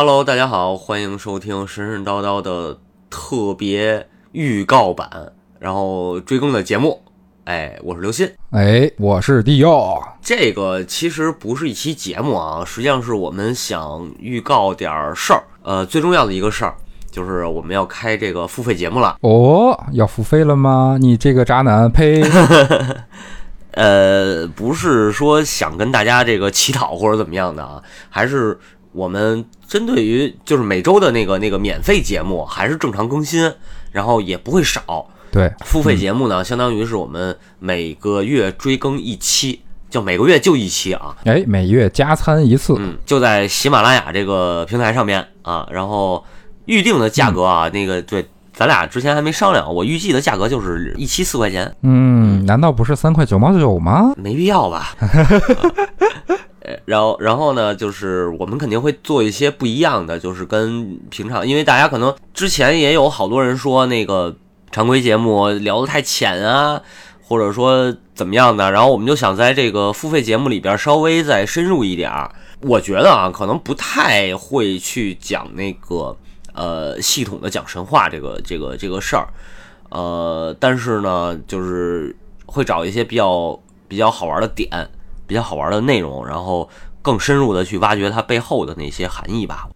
Hello，大家好，欢迎收听神神叨叨的特别预告版，然后追更的节目。哎，我是刘鑫。哎，我是地佑。这个其实不是一期节目啊，实际上是我们想预告点事儿。呃，最重要的一个事儿就是我们要开这个付费节目了。哦，要付费了吗？你这个渣男，呸！呃，不是说想跟大家这个乞讨或者怎么样的啊，还是我们针对于就是每周的那个那个免费节目还是正常更新，然后也不会少。对，付费节目呢，相当于是我们每个月追更一期，就每个月就一期啊。哎，每月加餐一次，嗯，就在喜马拉雅这个平台上面啊，然后预定的价格啊，那个对，咱俩之前还没商量，我预计的价格就是一期四块钱。嗯，难道不是三块九毛九吗？没必要吧。然后，然后呢，就是我们肯定会做一些不一样的，就是跟平常，因为大家可能之前也有好多人说那个常规节目聊得太浅啊，或者说怎么样的，然后我们就想在这个付费节目里边稍微再深入一点儿。我觉得啊，可能不太会去讲那个呃系统的讲神话这个这个这个事儿，呃，但是呢，就是会找一些比较比较好玩的点，比较好玩的内容，然后更深入的去挖掘它背后的那些含义吧。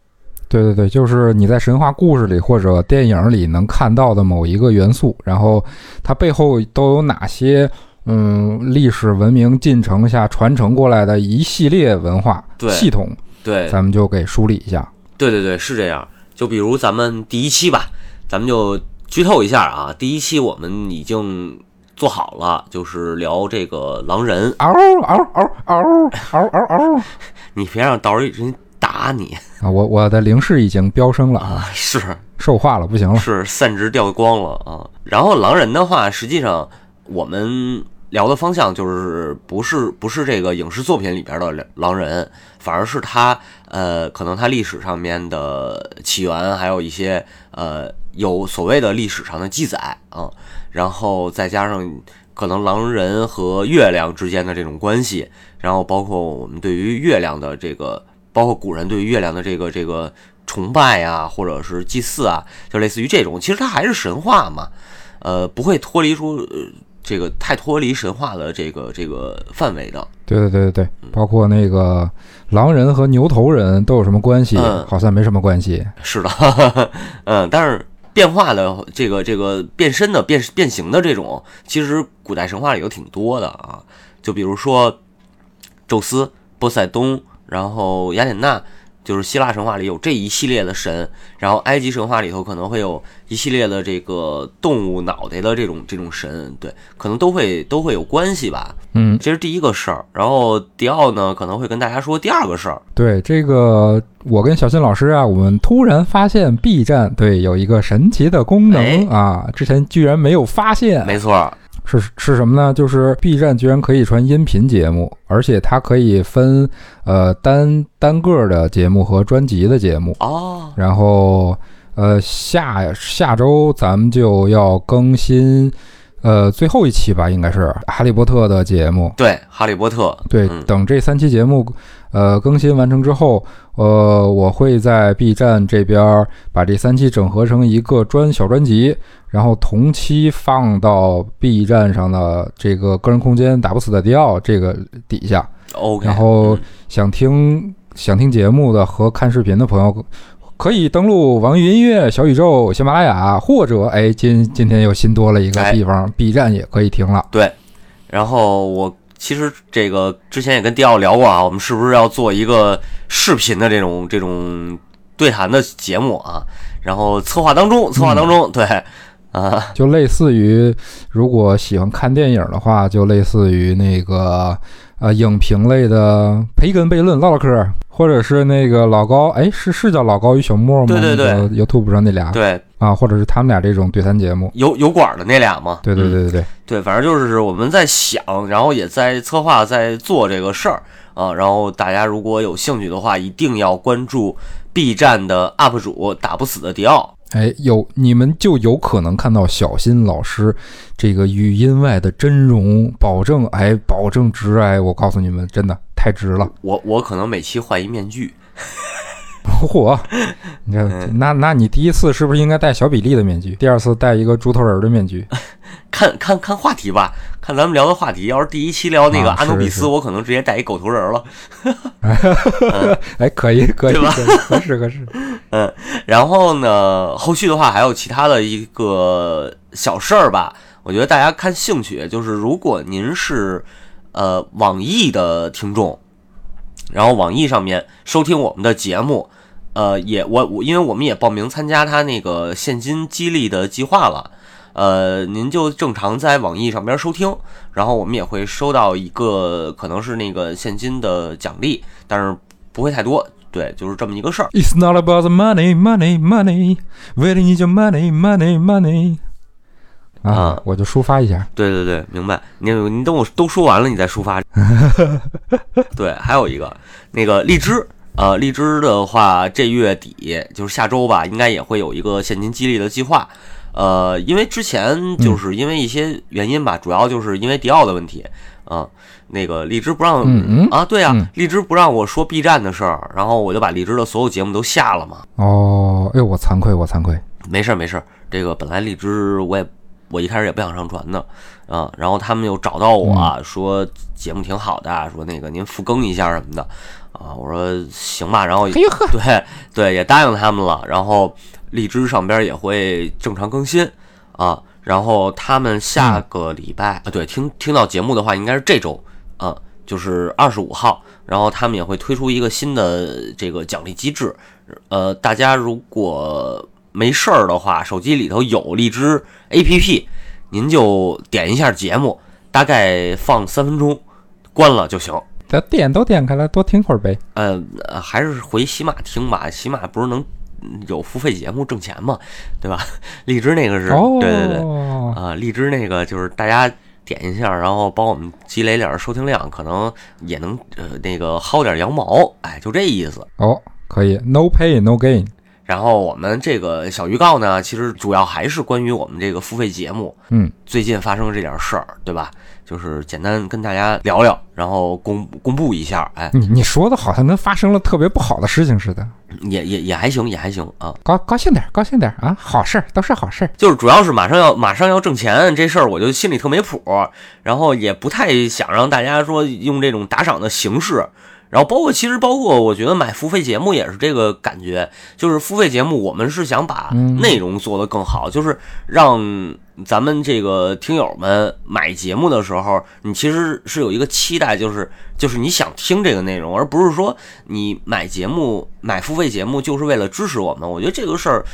对对对，就是你在神话故事里或者电影里能看到的某一个元素，然后它背后都有哪些嗯历史文明进程下传承过来的一系列文化系统，对，咱们就给梳理一下。对对对，是这样。就比如咱们第一期吧，咱们就剧透一下啊。第一期我们已经做好了，就是聊这个狼人。嗷嗷嗷嗷嗷嗷嗷 你别让到时候人打你啊！我我的灵视已经飙升了啊，啊！是兽化了，不行了。是，散值掉光了啊。然后狼人的话，实际上我们聊的方向就是不是不是这个影视作品里边的狼人，反而是他呃，可能他历史上面的起源，还有一些呃有所谓的历史上的记载啊，然后再加上可能狼人和月亮之间的这种关系，然后包括我们对于月亮的这个，包括古人对于月亮的这个这个崇拜啊，或者是祭祀啊，就类似于这种，其实它还是神话嘛，呃，不会脱离出呃这个太脱离神话的这个这个范围的。对对对对对，包括那个狼人和牛头人都有什么关系？嗯好像没什么关系。是的，嗯，但是变化的这个这个变身的变变形的这种，其实古代神话里有挺多的啊。就比如说宙斯、波塞冬，然后雅典娜，就是希腊神话里有这一系列的神，然后埃及神话里头可能会有一系列的这个动物脑袋的这种这种神，对，可能都会都会有关系吧。嗯，这是第一个事儿，然后迪奥呢可能会跟大家说第二个事儿，对这个，我跟小新老师啊，我们突然发现 B 站对有一个神奇的功能哎啊，之前居然没有发现。没错儿，是是什么呢？就是 B 站居然可以传音频节目，而且它可以分呃单单个儿的节目和专辑的节目。哦，然后呃下下周咱们就要更新呃最后一期吧，应该是哈利波特的节目。对，哈利波特，对，嗯等这三期节目呃更新完成之后，呃我会在 B 站这边儿把这三期整合成一个专小专辑，然后同期放到 B 站上的这个个人空间打不死的迪奥这个底下。OK，然后嗯想听想听节目的和看视频的朋友，可以登录网易云音乐、小宇宙、喜马拉雅，或者哎，今今天又新多了一个哎地方、b 站也可以听了。对，然后我其实这个之前也跟迪奥聊过啊，我们是不是要做一个视频的这种这种对谈的节目啊？然后策划当中，策划当中，对啊，就类似于，如果喜欢看电影的话，就类似于那个呃影评类的培根悖论唠唠嗑，或者是那个老高，哎，是是叫老高与小莫吗？对对对那个，YouTube 上那俩对，啊，或者是他们俩这种对谈节目。油油管的那俩吗，对对嗯对对对，对，反正就是我们在想，然后也在策划，在做这个事儿啊。然后大家如果有兴趣的话，一定要关注 B 站的 UP 主打不死的迪奥。哎，有你们就有可能看到小新老师这个语音外的真容，保证哎，保证值哎，我告诉你们，真的太值了。我我可能每期换一面具，嚯，你看，嗯那那你第一次是不是应该戴小比例的面具？第二次戴一个猪头人的面具？看看看话题吧，看咱们聊的话题。要是第一期聊那个啊阿努比斯，是是我可能直接带一狗头人了。哎，可以，可以，合适，合适。嗯然后呢，后续的话还有其他的一个小事儿吧，我觉得大家看兴趣，就是如果您是呃网易的听众，然后网易上面收听我们的节目，呃，也我我因为我们也报名参加他那个现金激励的计划了。呃，您就正常在网易上边收听，然后我们也会收到一个可能是那个现金的奖励，但是不会太多，对，就是这么一个事儿。It's not about the money, money, money. Where need your money, money, money? 啊啊，我就抒发一下。对对对，明白。你你等我都说完了，你再抒发。对，还有一个那个荔枝，呃，荔枝的话，这月底就是下周吧，应该也会有一个现金激励的计划。呃，因为之前就是因为一些原因吧，主要就是因为迪奥的问题啊、那个荔枝不让、啊，对啊，嗯荔枝不让我说 B 站的事儿，然后我就把荔枝的所有节目都下了嘛。哦，哎呦，我惭愧，我惭愧。没事儿没事儿，这个本来荔枝我也我一开始也不想上传的啊，然后他们又找到我、嗯说节目挺好的，说那个您复更一下什么的啊，我说行吧，然后哎呦呵，对对也答应他们了，然后荔枝上边也会正常更新啊，然后他们下个礼拜、啊，对，听听到节目的话应该是这周啊，就是二十五号，然后他们也会推出一个新的这个奖励机制，呃，大家如果没事儿的话，手机里头有荔枝 APP，您就点一下节目，大概放三分钟，关了就行。这点都点开了，多听会儿呗。呃，呃还是回喜马听吧，喜马不是能有付费节目挣钱嘛？对吧？荔枝那个是，哦，对对对，啊、荔枝那个就是大家点一下，然后帮我们积累点儿收听量，可能也能呃那个薅点羊毛，哎，就这意思。哦，可以，no pay no gain。然后我们这个小预告呢，其实主要还是关于我们这个付费节目嗯，最近发生的这点事儿，对吧？就是简单跟大家聊聊，然后公公布一下，哎，你你说的好像跟发生了特别不好的事情似的。也也也还行，也还行啊。高高兴点儿，高兴点儿啊！好事儿都是好事儿。就是主要是马上要马上要挣钱这事儿，我就心里特没谱，然后也不太想让大家说用这种打赏的形式，然后包括其实包括我觉得买付费节目也是这个感觉，就是付费节目我们是想把嗯内容做得更好，就是让咱们这个听友们买节目的时候，你其实是有一个期待，就是就是你想听这个内容，而不是说你买节目买付费节目就是为了支持我们。我觉得这个事儿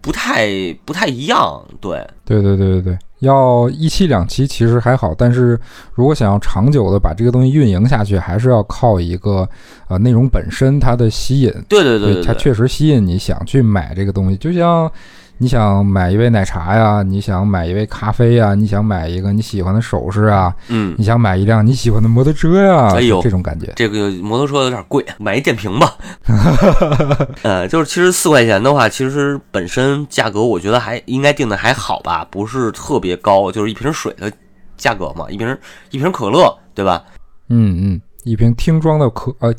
不太不太一样，对。对对对对对，要一期两期其实还好，但是如果想要长久的把这个东西运营下去，还是要靠一个呃内容本身它的吸引，对对对对对，它确实吸引你想去买这个东西，就像。你想买一杯奶茶呀，你想买一杯咖啡呀，你想买一个你喜欢的首饰啊，嗯，你想买一辆你喜欢的摩托车呀，哎呦这种感觉。这个摩托车有点贵，买一电瓶吧。呃，就是其实四块钱的话，其实本身价格我觉得还应该定的还好吧，不是特别高，就是一瓶水的价格嘛，一瓶一瓶可乐，对吧？嗯嗯，一瓶听装的可呃，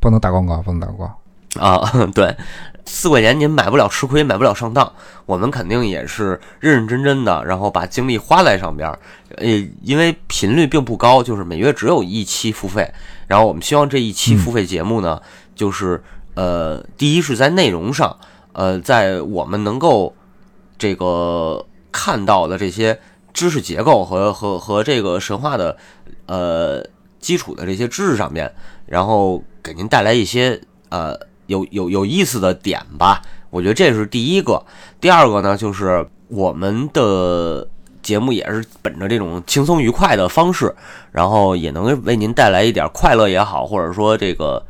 不能打广告，不能打广告。啊，对，四块钱您买不了吃亏，买不了上当，我们肯定也是认认真真的，然后把精力花在上边儿。呃，因为频率并不高，就是每月只有一期付费，然后我们希望这一期付费节目呢，就是呃，第一是在内容上，呃，在我们能够这个看到的这些知识结构和和和这个神话的呃基础的这些知识上面，然后给您带来一些呃有有有意思的点吧。我觉得这是第一个。第二个呢，就是我们的节目也是本着这种轻松愉快的方式，然后也能为您带来一点快乐也好，或者说这个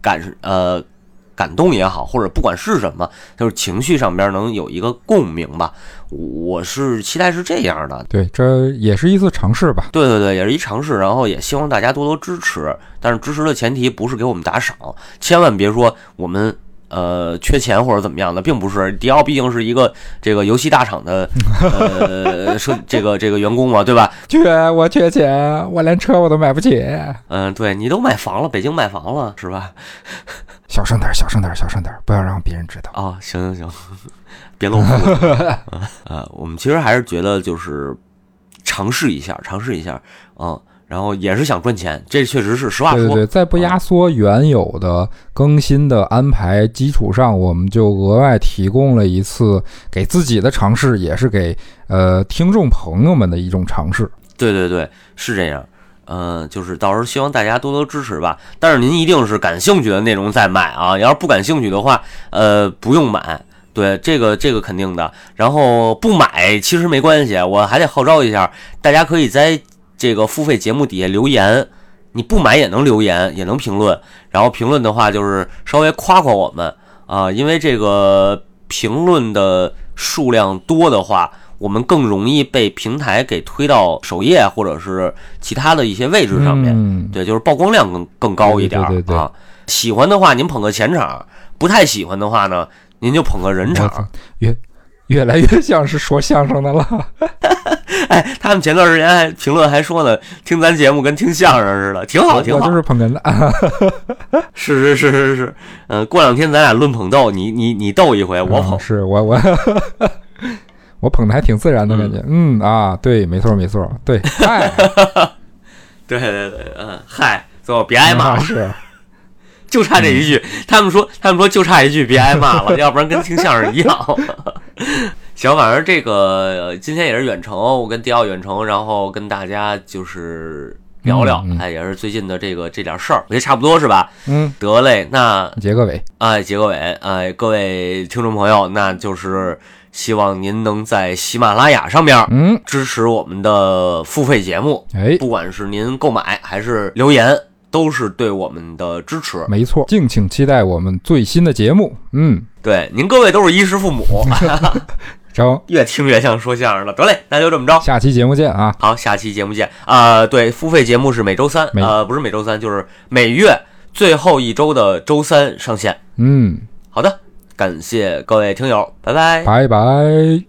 感呃感动也好，或者不管是什么，就是情绪上边能有一个共鸣吧。我是期待是这样的，对，这也是一次尝试吧。对对对，也是一尝试，然后也希望大家多多支持。但是支持的前提不是给我们打赏，千万别说我们呃缺钱或者怎么样的，并不是。迪奥毕竟是一个这个游戏大厂的呃 设这个这个员工嘛，对吧？缺我缺钱，我连车我都买不起。嗯，对你都买房了，北京买房了是吧？小声点，小声点，小声点，不要让别人知道。啊，行行行，别露富啊！我们其实还是觉得就是尝试一下，尝试一下啊。然后也是想赚钱，这确实是实话说。对对对，在不压缩原有的更新的安排基础上，我们就额外提供了一次给自己的尝试，也是给呃听众朋友们的一种尝试。对对对，是这样。嗯，就是到时候希望大家多多支持吧。但是您一定是感兴趣的内容再买啊，要是不感兴趣的话，呃，不用买。对，这个这个肯定的。然后不买其实没关系，我还得号召一下，大家可以在。这个付费节目底下留言，你不买也能留言，也能评论。然后评论的话，就是稍微夸夸我们啊，因为这个评论的数量多的话，我们更容易被平台给推到首页或者是其他的一些位置上面。对，就是曝光量更更高一点啊。喜欢的话，您捧个钱场；不太喜欢的话呢，您就捧个人场。越越来越像是说相声的了。哎，他们前段时间还评论还说呢，听咱节目跟听相声似的，挺好，挺好。就是捧哏的，是是是是是，嗯，过两天咱俩论捧逗，你你你逗一回，我捧，是我我 我捧的还挺自然的感觉，嗯。啊，对，没错没错，对，嗨，对对对，嗯，嗨，最后，别挨骂，是，就差这一句，他们说他们说就差一句，别挨骂了，要不然跟听相声一样。行，反正这个今天也是远程，我跟迪奥远程，然后跟大家就是聊聊，哎，也是最近的这个这点事儿，我觉得差不多是吧？嗯，得嘞，那结个尾，哎，结个尾，哎，各位听众朋友，那就是希望您能在喜马拉雅上面，嗯，支持我们的付费节目，哎，不管是您购买还是留言，都是对我们的支持。没错，敬请期待我们最新的节目。嗯，对，您各位都是衣食父母。成，越听越像说相声了。得嘞，那就这么着，下期节目见啊！好，下期节目见啊！对，付费节目是每周三，呃，不是每周三，就是每月最后一周的周三上线。嗯，好的，感谢各位听友，拜拜，拜拜。